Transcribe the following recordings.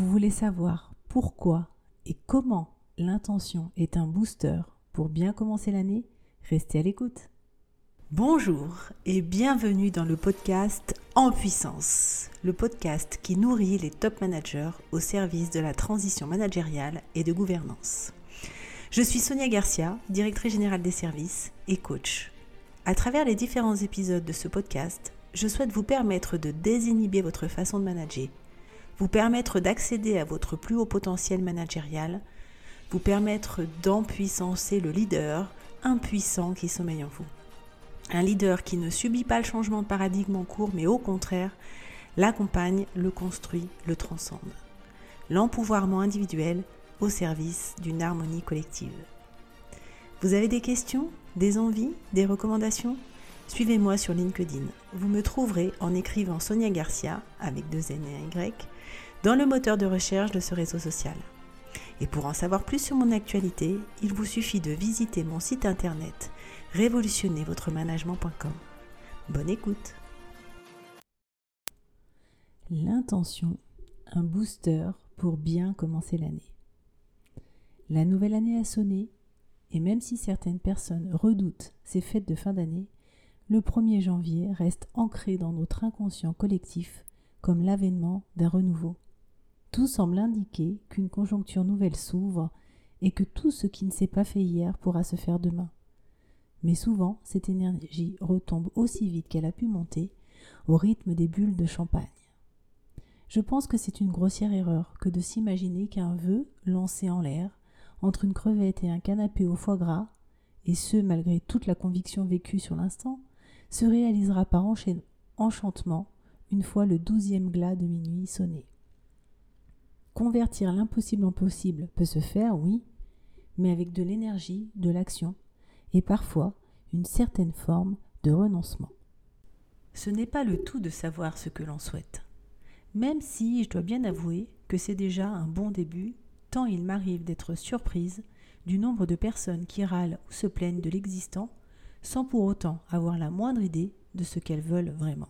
Vous voulez savoir pourquoi et comment l'intention est un booster pour bien commencer l'année? Restez à l'écoute. Bonjour et bienvenue dans le podcast En puissance, le podcast qui nourrit les top managers au service de la transition managériale et de gouvernance. Je suis Sonia Garcia, directrice générale des services et coach. À travers les différents épisodes de ce podcast, je souhaite vous permettre de désinhiber votre façon de manager vous permettre d'accéder à votre plus haut potentiel managérial, vous permettre d'empuissancer le leader impuissant qui sommeille en vous. Un leader qui ne subit pas le changement de paradigme en cours, mais au contraire, l'accompagne, le construit, le transcende. L'empouvoirment individuel au service d'une harmonie collective. Vous avez des questions, des envies, des recommandations? Suivez-moi sur LinkedIn. Vous me trouverez en écrivant Sonia Garcia avec deux N et un Y dans le moteur de recherche de ce réseau social. Et pour en savoir plus sur mon actualité, il vous suffit de visiter mon site internet révolutionnezvotremanagement.com. Bonne écoute. L'intention, un booster pour bien commencer l'année. La nouvelle année a sonné, et même si certaines personnes redoutent ces fêtes de fin d'année, le 1er janvier reste ancré dans notre inconscient collectif comme l'avènement d'un renouveau. Tout semble indiquer qu'une conjoncture nouvelle s'ouvre et que tout ce qui ne s'est pas fait hier pourra se faire demain. Mais souvent, cette énergie retombe aussi vite qu'elle a pu monter, au rythme des bulles de champagne. Je pense que c'est une grossière erreur que de s'imaginer qu'un vœu lancé en l'air, entre une crevette et un canapé au foie gras, et ce malgré toute la conviction vécue sur l'instant, se réalisera par enchantement une fois le douzième glas de minuit sonné. Convertir l'impossible en possible peut se faire, oui, mais avec de l'énergie, de l'action et parfois une certaine forme de renoncement. Ce n'est pas le tout de savoir ce que l'on souhaite, même si je dois bien avouer que c'est déjà un bon début, tant il m'arrive d'être surprise du nombre de personnes qui râlent ou se plaignent de l'existant sans pour autant avoir la moindre idée de ce qu'elles veulent vraiment.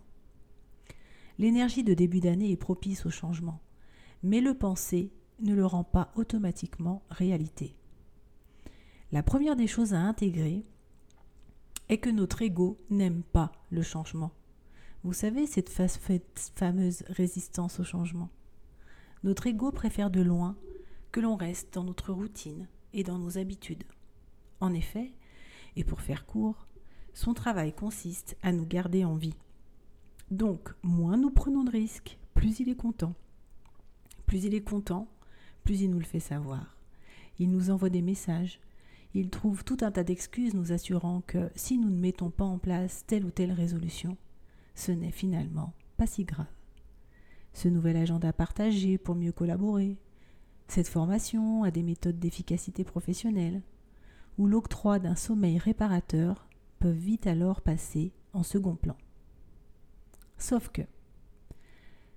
L'énergie de début d'année est propice au changement, mais le penser ne le rend pas automatiquement réalité. La première des choses à intégrer est que notre ego n'aime pas le changement. Vous savez, cette fameuse résistance au changement. Notre ego préfère de loin que l'on reste dans notre routine et dans nos habitudes. En effet, et pour faire court, son travail consiste à nous garder en vie. Donc, moins nous prenons de risques, plus il est content. Plus il est content, plus il nous le fait savoir. Il nous envoie des messages. Il trouve tout un tas d'excuses nous assurant que si nous ne mettons pas en place telle ou telle résolution, ce n'est finalement pas si grave. Ce nouvel agenda partagé pour mieux collaborer, cette formation à des méthodes d'efficacité professionnelle, ou l'octroi d'un sommeil réparateur peuvent vite alors passer en second plan. Sauf que,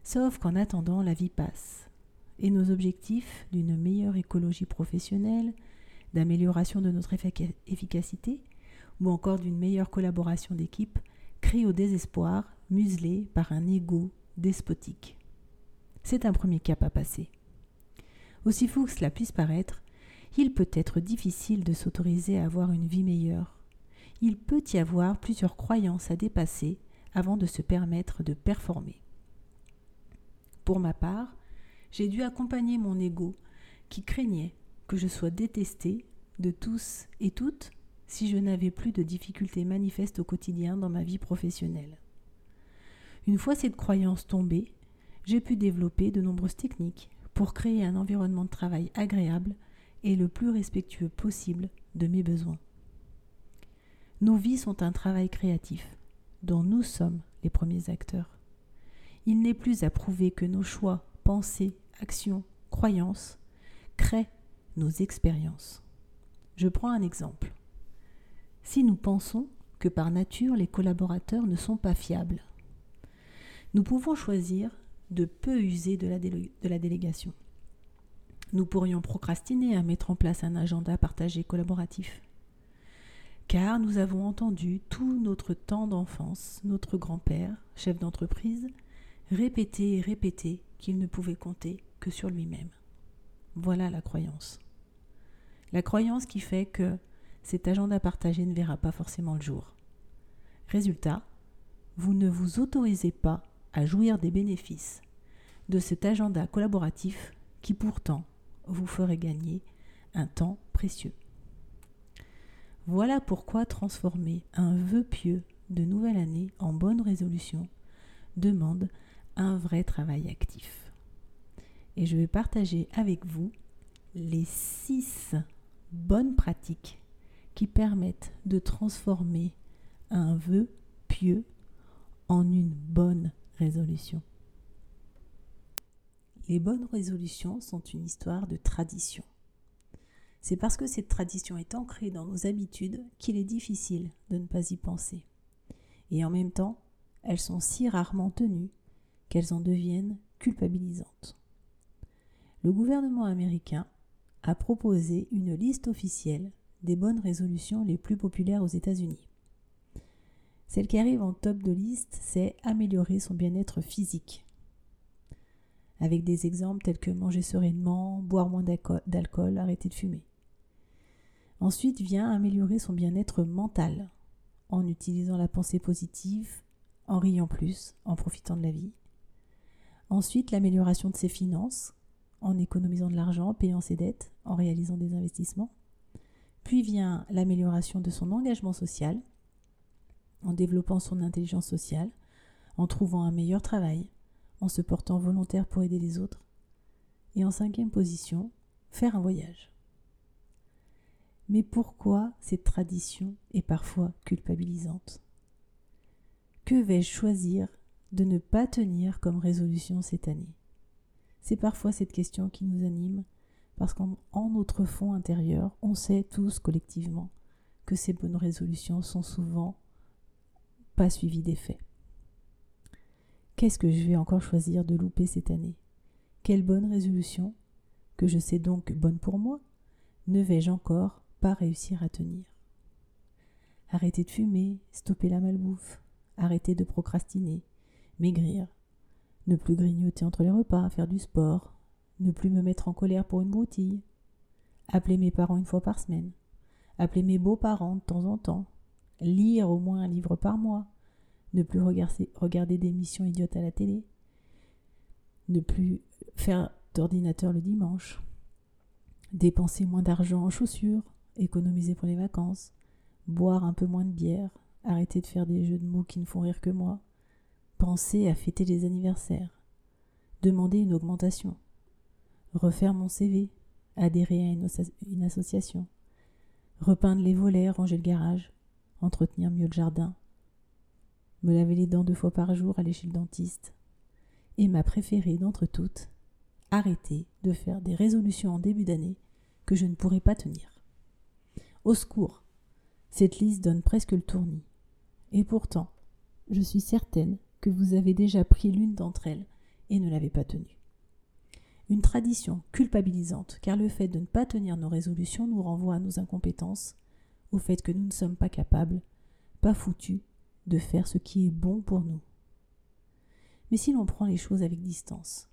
sauf qu'en attendant, la vie passe et nos objectifs d'une meilleure écologie professionnelle, d'amélioration de notre efficacité ou encore d'une meilleure collaboration d'équipe crient au désespoir, muselés par un ego despotique. C'est un premier cap à passer. Aussi fou que cela puisse paraître, il peut être difficile de s'autoriser à avoir une vie meilleure. Il peut y avoir plusieurs croyances à dépasser avant de se permettre de performer. Pour ma part, j'ai dû accompagner mon ego qui craignait que je sois détesté de tous et toutes si je n'avais plus de difficultés manifestes au quotidien dans ma vie professionnelle. Une fois cette croyance tombée, j'ai pu développer de nombreuses techniques pour créer un environnement de travail agréable et le plus respectueux possible de mes besoins. Nos vies sont un travail créatif dont nous sommes les premiers acteurs. Il n'est plus à prouver que nos choix, pensées, actions, croyances créent nos expériences. Je prends un exemple. Si nous pensons que par nature les collaborateurs ne sont pas fiables, nous pouvons choisir de peu user de la, de la délégation. Nous pourrions procrastiner à mettre en place un agenda partagé collaboratif. Car nous avons entendu tout notre temps d'enfance, notre grand-père, chef d'entreprise, répéter et répéter qu'il ne pouvait compter que sur lui-même. Voilà la croyance. La croyance qui fait que cet agenda partagé ne verra pas forcément le jour. Résultat, vous ne vous autorisez pas à jouir des bénéfices de cet agenda collaboratif qui pourtant vous ferait gagner un temps précieux. Voilà pourquoi transformer un vœu pieux de nouvelle année en bonne résolution demande un vrai travail actif. Et je vais partager avec vous les six bonnes pratiques qui permettent de transformer un vœu pieux en une bonne résolution. Les bonnes résolutions sont une histoire de tradition. C'est parce que cette tradition est ancrée dans nos habitudes qu'il est difficile de ne pas y penser. Et en même temps, elles sont si rarement tenues qu'elles en deviennent culpabilisantes. Le gouvernement américain a proposé une liste officielle des bonnes résolutions les plus populaires aux États-Unis. Celle qui arrive en top de liste, c'est améliorer son bien-être physique avec des exemples tels que manger sereinement, boire moins d'alcool, arrêter de fumer. Ensuite vient améliorer son bien-être mental en utilisant la pensée positive, en riant plus, en profitant de la vie. Ensuite, l'amélioration de ses finances, en économisant de l'argent, en payant ses dettes, en réalisant des investissements. Puis vient l'amélioration de son engagement social, en développant son intelligence sociale, en trouvant un meilleur travail, en se portant volontaire pour aider les autres. Et en cinquième position, faire un voyage. Mais pourquoi cette tradition est parfois culpabilisante? Que vais-je choisir de ne pas tenir comme résolution cette année? C'est parfois cette question qui nous anime, parce qu'en notre fond intérieur, on sait tous collectivement que ces bonnes résolutions sont souvent pas suivies d'effets. Qu'est-ce que je vais encore choisir de louper cette année? Quelle bonne résolution, que je sais donc bonne pour moi, ne vais-je encore pas réussir à tenir? Arrêter de fumer, stopper la malbouffe, arrêter de procrastiner, maigrir, ne plus grignoter entre les repas, faire du sport, ne plus me mettre en colère pour une broutille, appeler mes parents une fois par semaine, appeler mes beaux-parents de temps en temps, lire au moins un livre par mois, ne plus regarder, des missions idiotes à la télé, ne plus faire d'ordinateur le dimanche, dépenser moins d'argent en chaussures, économiser pour les vacances, boire un peu moins de bière, arrêter de faire des jeux de mots qui ne font rire que moi, penser à fêter les anniversaires, demander une augmentation, refaire mon CV, adhérer à une association, repeindre les volets, ranger le garage, entretenir mieux le jardin, me laver les dents deux fois par jour, aller chez le dentiste. Et ma préférée d'entre toutes, arrêter de faire des résolutions en début d'année que je ne pourrai pas tenir. Au secours, cette liste donne presque le tournis. Et pourtant, je suis certaine que vous avez déjà pris l'une d'entre elles et ne l'avez pas tenue. Une tradition culpabilisante, car le fait de ne pas tenir nos résolutions nous renvoie à nos incompétences, au fait que nous ne sommes pas capables, pas foutus de faire ce qui est bon pour nous. Mais si l'on prend les choses avec distance,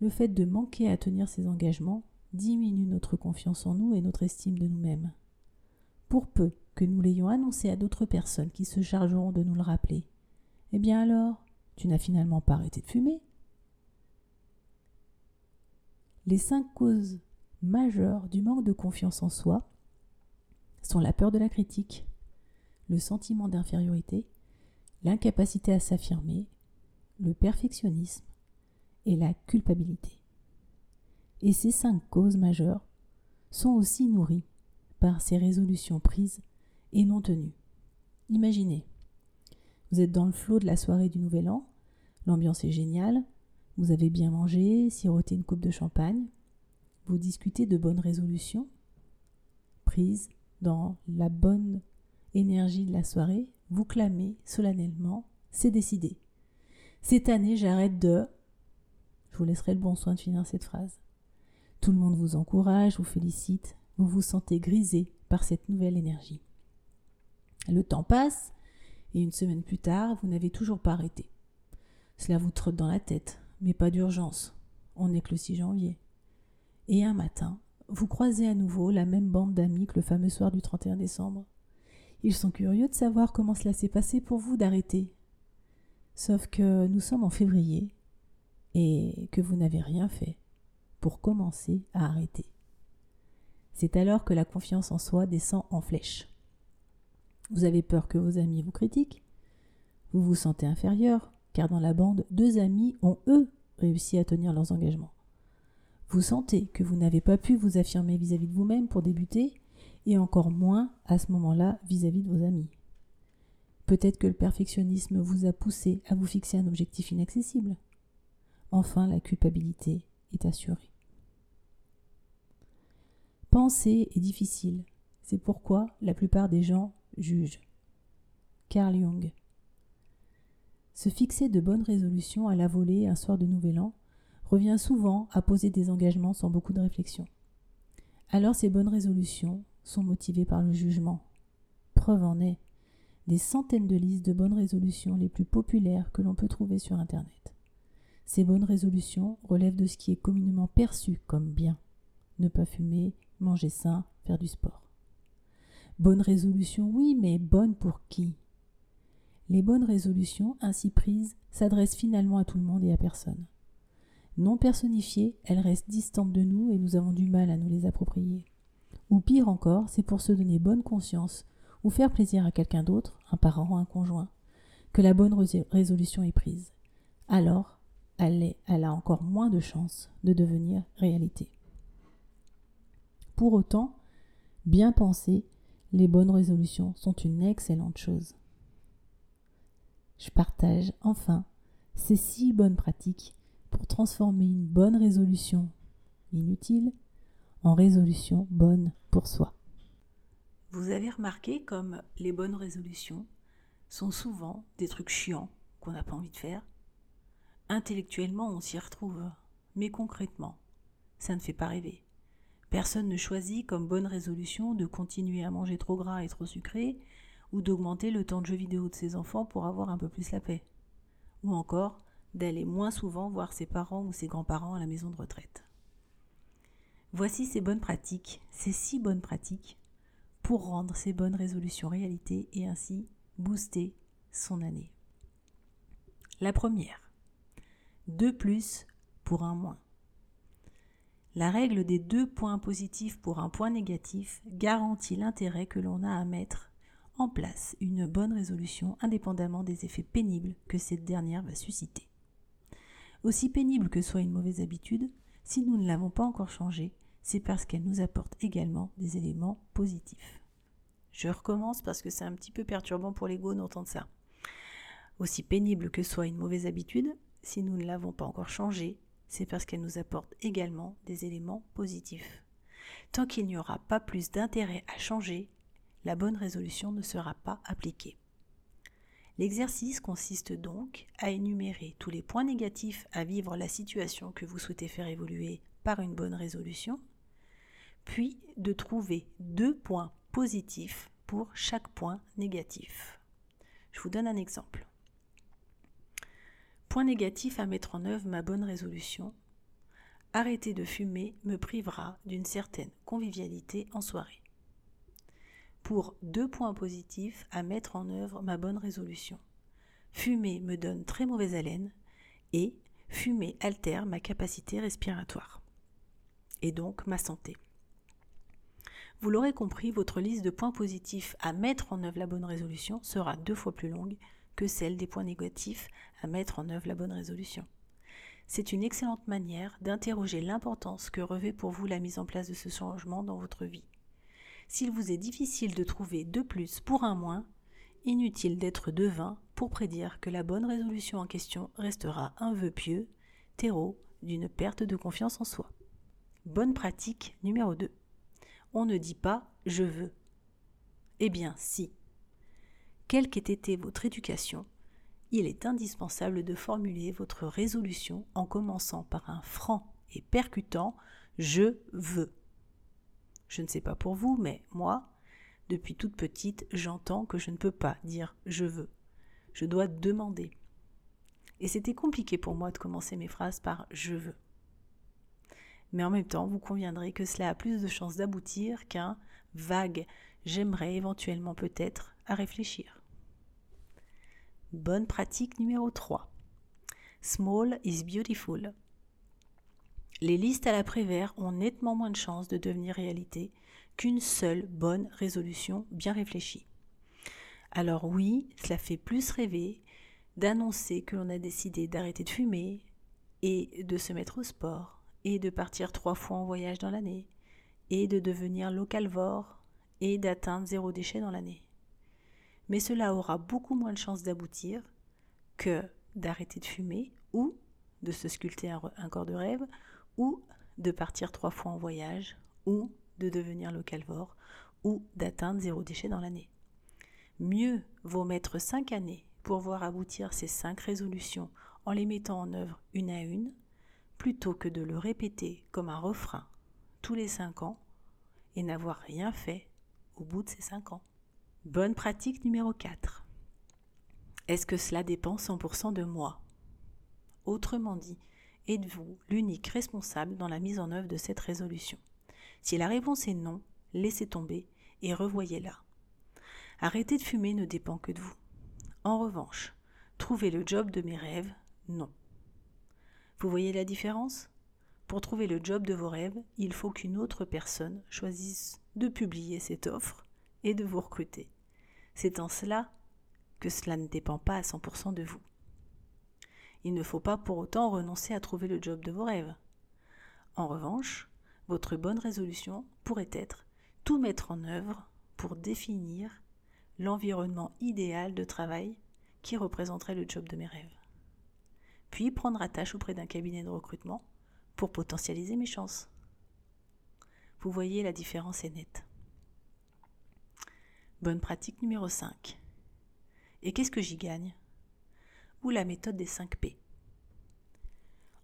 le fait de manquer à tenir ses engagements diminue notre confiance en nous et notre estime de nous-mêmes. Pour peu que nous l'ayons annoncé à d'autres personnes qui se chargeront de nous le rappeler, eh bien alors, tu n'as finalement pas arrêté de fumer. Les cinq causes majeures du manque de confiance en soi sont la peur de la critique, le sentiment d'infériorité, l'incapacité à s'affirmer, le perfectionnisme et la culpabilité. Et ces cinq causes majeures sont aussi nourries par ces résolutions prises et non tenues. Imaginez, vous êtes dans le flot de la soirée du Nouvel An, l'ambiance est géniale, vous avez bien mangé, siroté une coupe de champagne, vous discutez de bonnes résolutions prises dans la bonne énergie de la soirée, vous clamez solennellement, c'est décidé. Cette année, j'arrête de... Je vous laisserai le bon soin de finir cette phrase. Tout le monde vous encourage, vous félicite, vous vous sentez grisé par cette nouvelle énergie. Le temps passe, et une semaine plus tard, vous n'avez toujours pas arrêté. Cela vous trotte dans la tête, mais pas d'urgence. on n'est que le 6 janvier. Et un matin, vous croisez à nouveau la même bande d'amis que le fameux soir du 31 décembre. Ils sont curieux de savoir comment cela s'est passé pour vous d'arrêter. Sauf que nous sommes en février et que vous n'avez rien fait pour commencer à arrêter. C'est alors que la confiance en soi descend en flèche. Vous avez peur que vos amis vous critiquent, vous vous sentez inférieur, car dans la bande, deux amis ont, eux, réussi à tenir leurs engagements. Vous sentez que vous n'avez pas pu vous affirmer vis-à-vis de vous-même pour débuter, et encore moins à ce moment-là vis-à-vis de vos amis. Peut-être que le perfectionnisme vous a poussé à vous fixer un objectif inaccessible. Enfin, la culpabilité est assurée. Penser est difficile. C'est pourquoi la plupart des gens jugent. Carl Jung. Se fixer de bonnes résolutions à la volée un soir de Nouvel An revient souvent à poser des engagements sans beaucoup de réflexion. Alors ces bonnes résolutions sont motivées par le jugement. Preuve en est des centaines de listes de bonnes résolutions les plus populaires que l'on peut trouver sur Internet. Ces bonnes résolutions relèvent de ce qui est communément perçu comme bien. Ne pas fumer, manger sain, faire du sport. Bonne résolution, oui, mais bonne pour qui? Les bonnes résolutions ainsi prises s'adressent finalement à tout le monde et à personne. Non personnifiées, elles restent distantes de nous et nous avons du mal à nous les approprier. Ou pire encore, c'est pour se donner bonne conscience ou faire plaisir à quelqu'un d'autre, un parent, un conjoint, que la bonne résolution est prise. Alors, elle, elle a encore moins de chances de devenir réalité. Pour autant, bien penser, les bonnes résolutions sont une excellente chose je partage enfin ces six bonnes pratiques pour transformer une bonne résolution inutile en résolution bonne pour soi. Vous avez remarqué comme les bonnes résolutions sont souvent des trucs chiants qu'on n'a pas envie de faire? Intellectuellement, on s'y retrouve, mais concrètement, ça ne fait pas rêver. Personne ne choisit comme bonne résolution de continuer à manger trop gras et trop sucré, ou d'augmenter le temps de jeu vidéo de ses enfants pour avoir un peu plus la paix, ou encore d'aller moins souvent voir ses parents ou ses grands-parents à la maison de retraite. Voici ces bonnes pratiques, ces six bonnes pratiques, pour rendre ces bonnes résolutions réalité et ainsi booster son année. La première, deux plus pour un moins. La règle des deux points positifs pour un point négatif garantit l'intérêt que l'on a à mettre en place une bonne résolution indépendamment des effets pénibles que cette dernière va susciter. Aussi pénible que soit une mauvaise habitude, si nous ne l'avons pas encore changée, c'est parce qu'elle nous apporte également des éléments positifs. Je recommence parce que c'est un petit peu perturbant pour l'ego d'entendre ça. Aussi pénible que soit une mauvaise habitude, si nous ne l'avons pas encore changée, c'est parce qu'elle nous apporte également des éléments positifs. Tant qu'il n'y aura pas plus d'intérêt à changer, la bonne résolution ne sera pas appliquée. L'exercice consiste donc à énumérer tous les points négatifs à vivre la situation que vous souhaitez faire évoluer par une bonne résolution, puis de trouver deux points positifs pour chaque point négatif. Je vous donne un exemple. Point négatif à mettre en œuvre ma bonne résolution. Arrêter de fumer me privera d'une certaine convivialité en soirée pour deux points positifs à mettre en œuvre ma bonne résolution. Fumer me donne très mauvaise haleine et fumer altère ma capacité respiratoire et donc ma santé. Vous l'aurez compris, votre liste de points positifs à mettre en œuvre la bonne résolution sera deux fois plus longue que celle des points négatifs à mettre en œuvre la bonne résolution. C'est une excellente manière d'interroger l'importance que revêt pour vous la mise en place de ce changement dans votre vie. S'il vous est difficile de trouver deux plus pour un moins, inutile d'être devin pour prédire que la bonne résolution en question restera un vœu pieux, terreau d'une perte de confiance en soi. Bonne pratique numéro 2. On ne dit pas je veux. Eh bien, si. Quelle qu'ait été votre éducation, il est indispensable de formuler votre résolution en commençant par un franc et percutant je veux. Je ne sais pas pour vous, mais moi, depuis toute petite, j'entends que je ne peux pas dire je veux. Je dois demander. Et c'était compliqué pour moi de commencer mes phrases par je veux. Mais en même temps, vous conviendrez que cela a plus de chances d'aboutir qu'un vague j'aimerais éventuellement peut-être à réfléchir. Bonne pratique numéro 3. Small is beautiful. Les listes à l'après-vert ont nettement moins de chances de devenir réalité qu'une seule bonne résolution bien réfléchie. Alors oui, cela fait plus rêver d'annoncer que l'on a décidé d'arrêter de fumer et de se mettre au sport et de partir trois fois en voyage dans l'année et de devenir localvore et d'atteindre zéro déchet dans l'année. Mais cela aura beaucoup moins de chances d'aboutir que d'arrêter de fumer ou de se sculpter un, corps de rêve ou de partir trois fois en voyage ou de devenir localvore ou d'atteindre zéro déchet dans l'année. Mieux vaut mettre cinq années pour voir aboutir ces cinq résolutions en les mettant en œuvre une à une, plutôt que de le répéter comme un refrain tous les cinq ans et n'avoir rien fait au bout de ces cinq ans. Bonne pratique numéro 4. Est-ce que cela dépend 100% de moi? Autrement dit, êtes-vous l'unique responsable dans la mise en œuvre de cette résolution? Si la réponse est non, laissez tomber et revoyez-la. Arrêter de fumer ne dépend que de vous. En revanche, trouver le job de mes rêves, non. Vous voyez la différence? Pour trouver le job de vos rêves, il faut qu'une autre personne choisisse de publier cette offre et de vous recruter. C'est en cela que cela ne dépend pas à 100% de vous. Il ne faut pas pour autant renoncer à trouver le job de vos rêves. En revanche, votre bonne résolution pourrait être tout mettre en œuvre pour définir l'environnement idéal de travail qui représenterait le job de mes rêves. Puis prendre attache auprès d'un cabinet de recrutement pour potentialiser mes chances. Vous voyez, la différence est nette. Bonne pratique numéro 5. Et qu'est-ce que j'y gagne? Ou la méthode des 5 P.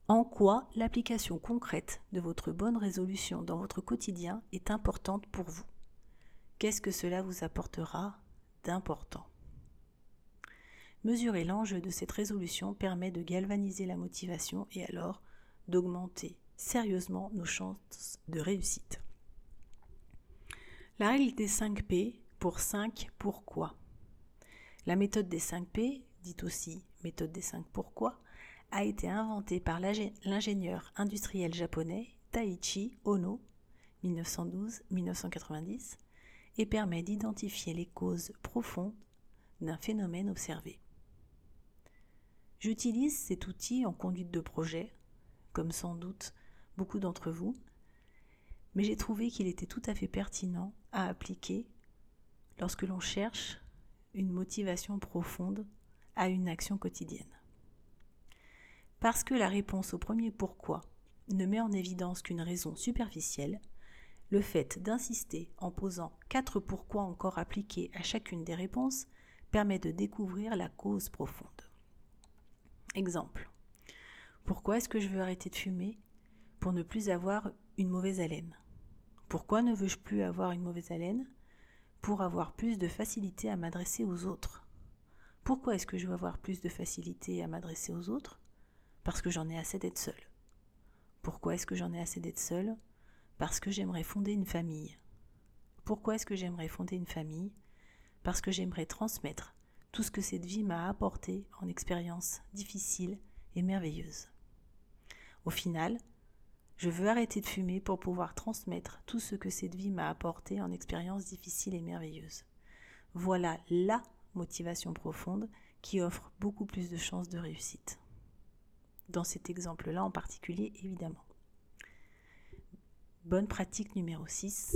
En quoi l'application concrète de votre bonne résolution dans votre quotidien est importante pour vous? Qu'est-ce que cela vous apportera d'important? Mesurer l'enjeu de cette résolution permet de galvaniser la motivation et alors d'augmenter sérieusement nos chances de réussite. La règle des 5 P pour 5 pourquoi. La méthode des 5 P, dite aussi méthode des 5 pourquoi, a été inventée par l'ingénieur industriel japonais Taichi Ono 1912-1990 et permet d'identifier les causes profondes d'un phénomène observé. J'utilise cet outil en conduite de projet, comme sans doute beaucoup d'entre vous, mais j'ai trouvé qu'il était tout à fait pertinent à appliquer lorsque l'on cherche une motivation profonde à une action quotidienne. Parce que la réponse au premier pourquoi ne met en évidence qu'une raison superficielle, le fait d'insister en posant quatre pourquoi encore appliqués à chacune des réponses permet de découvrir la cause profonde. Exemple. Pourquoi est-ce que je veux arrêter de fumer Pour ne plus avoir une mauvaise haleine? Pourquoi ne veux-je plus avoir une mauvaise haleine Pour avoir plus de facilité à m'adresser aux autres? Pourquoi est-ce que je veux avoir plus de facilité à m'adresser aux autres? Parce que j'en ai assez d'être seul. Pourquoi est-ce que j'en ai assez d'être seul parce que j'aimerais fonder une famille. Pourquoi est-ce que j'aimerais fonder une famille? Parce que j'aimerais transmettre tout ce que cette vie m'a apporté en expériences difficiles et merveilleuses. Au final, je veux arrêter de fumer pour pouvoir transmettre tout ce que cette vie m'a apporté en expériences difficiles et merveilleuses. Voilà la motivation profonde qui offre beaucoup plus de chances de réussite. Dans cet exemple-là en particulier, évidemment. Bonne pratique numéro 6.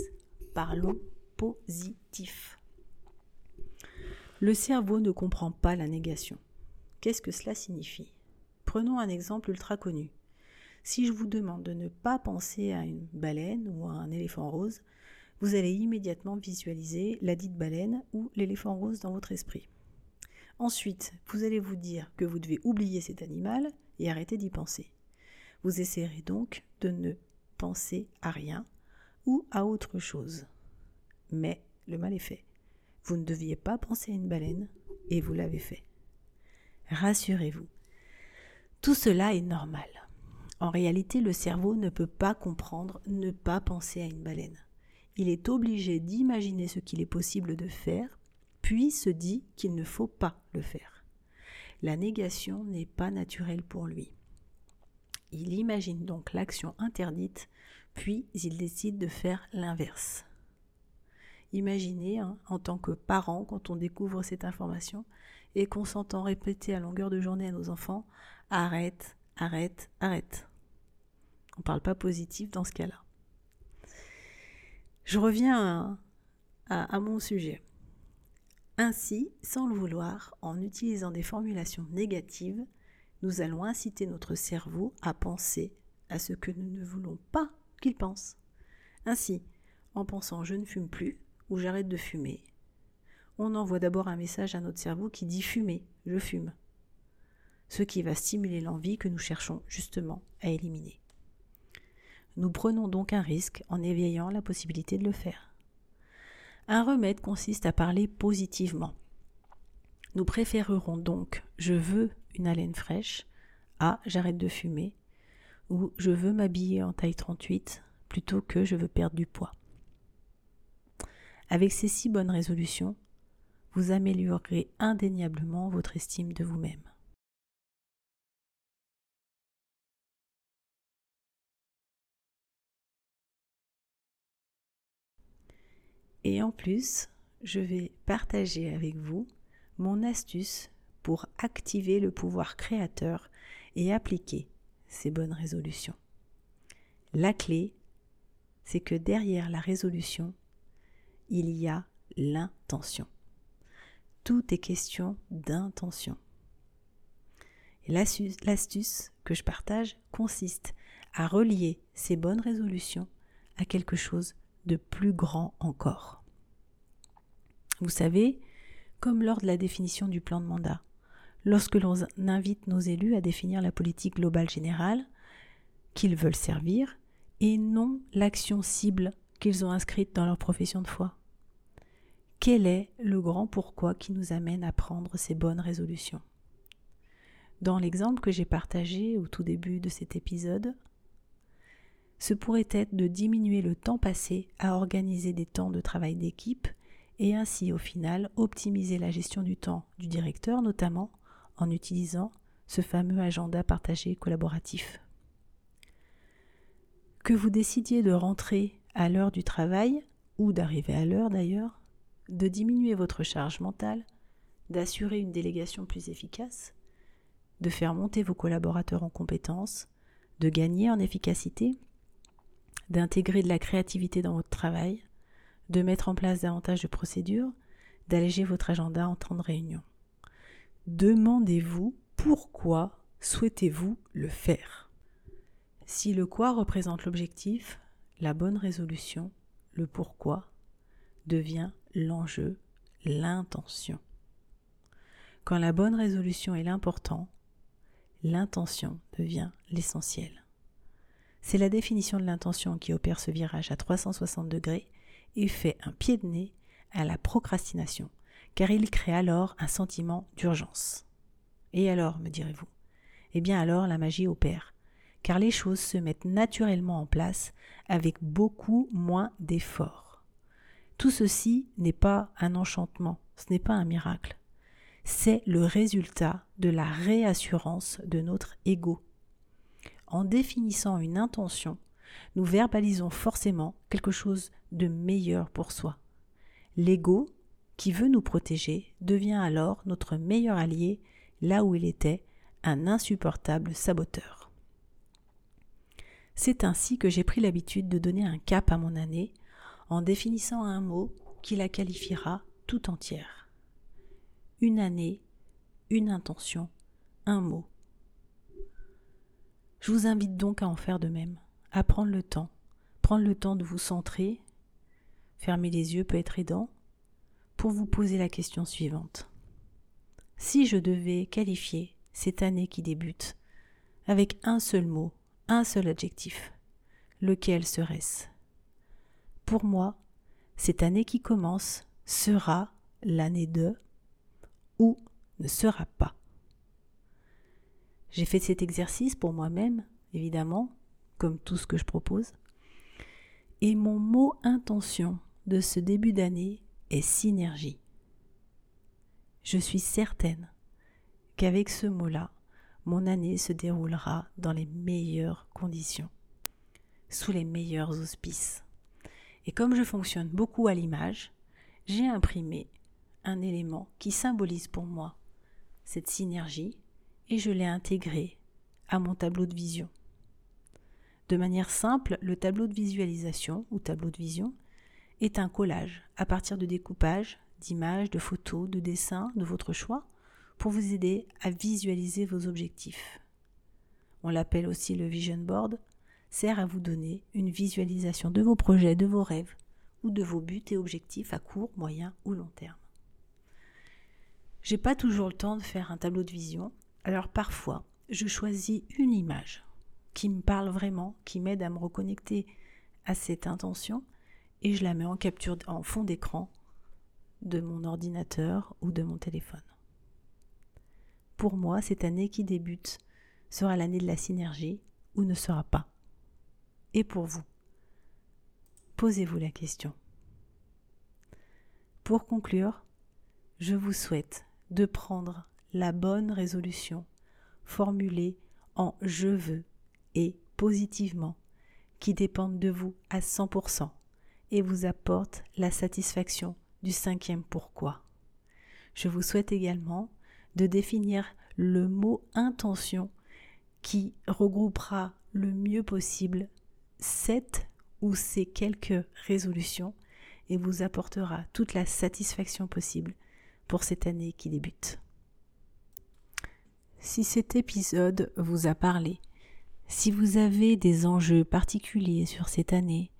Parlons positif. Le cerveau ne comprend pas la négation. Qu'est-ce que cela signifie? Prenons un exemple ultra connu. Si je vous demande de ne pas penser à une baleine ou à un éléphant rose, vous allez immédiatement visualiser la dite baleine ou l'éléphant rose dans votre esprit. Ensuite, vous allez vous dire que vous devez oublier cet animal et arrêter d'y penser. Vous essaierez donc de ne penser à rien ou à autre chose. Mais le mal est fait. Vous ne deviez pas penser à une baleine et vous l'avez fait. Rassurez-vous. Tout cela est normal. En réalité, le cerveau ne peut pas comprendre ne pas penser à une baleine. Il est obligé d'imaginer ce qu'il est possible de faire, puis se dit qu'il ne faut pas le faire. La négation n'est pas naturelle pour lui. Il imagine donc l'action interdite, puis il décide de faire l'inverse. Imaginez, hein, en tant que parent, quand on découvre cette information et qu'on s'entend répéter à longueur de journée à nos enfants Arrête, arrête, arrête. On ne parle pas positif dans ce cas-là. Je reviens à mon sujet. Ainsi, sans le vouloir, en utilisant des formulations négatives, nous allons inciter notre cerveau à penser à ce que nous ne voulons pas qu'il pense. Ainsi, en pensant je ne fume plus ou j'arrête de fumer, on envoie d'abord un message à notre cerveau qui dit fumer, je fume, ce qui va stimuler l'envie que nous cherchons justement à éliminer. Nous prenons donc un risque en éveillant la possibilité de le faire. Un remède consiste à parler positivement. Nous préférerons donc je veux une haleine fraîche à j'arrête de fumer ou je veux m'habiller en taille 38 plutôt que je veux perdre du poids. Avec ces six bonnes résolutions, vous améliorerez indéniablement votre estime de vous-même. Et en plus, je vais partager avec vous mon astuce pour activer le pouvoir créateur et appliquer ces bonnes résolutions. La clé, c'est que derrière la résolution, il y a l'intention. Tout est question d'intention. L'astuce que je partage consiste à relier ces bonnes résolutions à quelque chose de plus grand encore. Vous savez, comme lors de la définition du plan de mandat, lorsque l'on invite nos élus à définir la politique globale générale qu'ils veulent servir et non l'action cible qu'ils ont inscrite dans leur profession de foi. Quel est le grand pourquoi qui nous amène à prendre ces bonnes résolutions? Dans l'exemple que j'ai partagé au tout début de cet épisode, ce pourrait être de diminuer le temps passé à organiser des temps de travail d'équipe et ainsi au final optimiser la gestion du temps du directeur, notamment en utilisant ce fameux agenda partagé collaboratif. Que vous décidiez de rentrer à l'heure du travail, ou d'arriver à l'heure d'ailleurs, de diminuer votre charge mentale, d'assurer une délégation plus efficace, de faire monter vos collaborateurs en compétences, de gagner en efficacité, d'intégrer de la créativité dans votre travail, de mettre en place davantage de procédures, d'alléger votre agenda en temps de réunion. Demandez-vous pourquoi souhaitez-vous le faire. Si le quoi représente l'objectif, la bonne résolution, le pourquoi, devient l'enjeu, l'intention. Quand la bonne résolution est l'important, l'intention devient l'essentiel. C'est la définition de l'intention qui opère ce virage à 360 degrés et fait un pied de nez à la procrastination, car il crée alors un sentiment d'urgence. Et alors, me direz-vous? Eh bien alors la magie opère, car les choses se mettent naturellement en place avec beaucoup moins d'efforts. Tout ceci n'est pas un enchantement, ce n'est pas un miracle. C'est le résultat de la réassurance de notre ego. En définissant une intention, nous verbalisons forcément quelque chose de meilleur pour soi. L'ego, qui veut nous protéger, devient alors notre meilleur allié là où il était un insupportable saboteur. C'est ainsi que j'ai pris l'habitude de donner un cap à mon année en définissant un mot qui la qualifiera tout entière. Une année, une intention, un mot. Je vous invite donc à en faire de même à prendre le temps. Prendre le temps de vous centrer, fermer les yeux peut être aidant, pour vous poser la question suivante. Si je devais qualifier cette année qui débute avec un seul mot, un seul adjectif, lequel serait-ce? Pour moi, cette année qui commence sera l'année de ou ne sera pas. J'ai fait cet exercice pour moi-même évidemment, comme tout ce que je propose. Et mon mot intention de ce début d'année est synergie. Je suis certaine qu'avec ce mot-là, mon année se déroulera dans les meilleures conditions, sous les meilleurs auspices. Et comme je fonctionne beaucoup à l'image, j'ai imprimé un élément qui symbolise pour moi cette synergie et je l'ai intégré à mon tableau de vision. De manière simple, le tableau de visualisation ou tableau de vision est un collage à partir de découpages, d'images, de photos, de dessins de votre choix pour vous aider à visualiser vos objectifs. On l'appelle aussi le vision board, sert à vous donner une visualisation de vos projets, de vos rêves ou de vos buts et objectifs à court, moyen ou long terme. J'ai pas toujours le temps de faire un tableau de vision, alors parfois je choisis une image qui me parle vraiment, qui m'aide à me reconnecter à cette intention et je la mets en capture en fond d'écran de mon ordinateur ou de mon téléphone. Pour moi, cette année qui débute sera l'année de la synergie ou ne sera pas. Et pour vous, posez-vous la question. Pour conclure, je vous souhaite de prendre la bonne résolution formulée en je veux et positivement, qui dépendent de vous à 100% et vous apportent la satisfaction du cinquième pourquoi. Je vous souhaite également de définir le mot intention qui regroupera le mieux possible cette ou ces quelques résolutions et vous apportera toute la satisfaction possible pour cette année qui débute. Si cet épisode vous a parlé, si vous avez des enjeux particuliers sur cette année,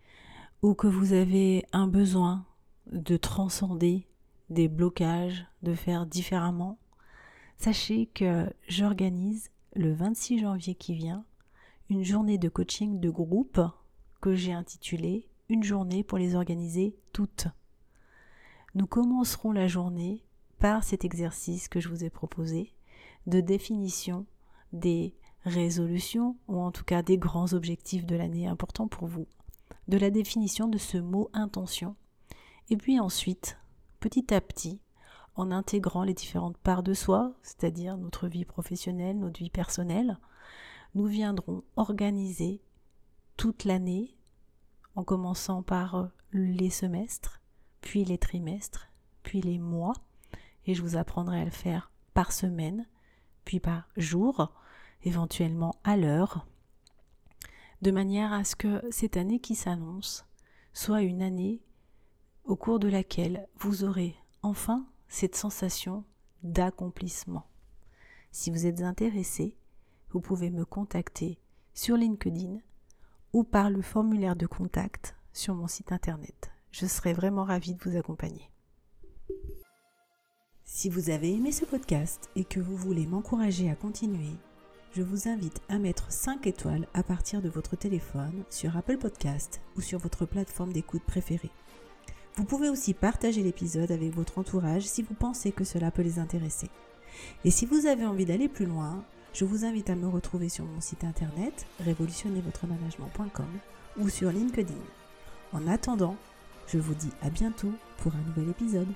ou que vous avez un besoin de transcender des blocages, de faire différemment, sachez que j'organise le 26 janvier qui vient une journée de coaching de groupe que j'ai intitulée Une journée pour les organiser toutes. Nous commencerons la journée par cet exercice que je vous ai proposé de définition des résolutions ou en tout cas des grands objectifs de l'année importants pour vous, de la définition de ce mot intention, et puis ensuite, petit à petit, en intégrant les différentes parts de soi, c'est-à-dire notre vie professionnelle, notre vie personnelle, nous viendrons organiser toute l'année, en commençant par les semestres, puis les trimestres, puis les mois, et je vous apprendrai à le faire par semaine, puis par jour, éventuellement à l'heure, de manière à ce que cette année qui s'annonce soit une année au cours de laquelle vous aurez enfin cette sensation d'accomplissement. Si vous êtes intéressé, vous pouvez me contacter sur LinkedIn ou par le formulaire de contact sur mon site internet. Je serai vraiment ravie de vous accompagner. Si vous avez aimé ce podcast et que vous voulez m'encourager à continuer, je vous invite à mettre 5 étoiles à partir de votre téléphone sur Apple Podcast ou sur votre plateforme d'écoute préférée. Vous pouvez aussi partager l'épisode avec votre entourage si vous pensez que cela peut les intéresser. Et si vous avez envie d'aller plus loin, je vous invite à me retrouver sur mon site internet révolutionnervotremanagement.com ou sur LinkedIn. En attendant, je vous dis à bientôt pour un nouvel épisode.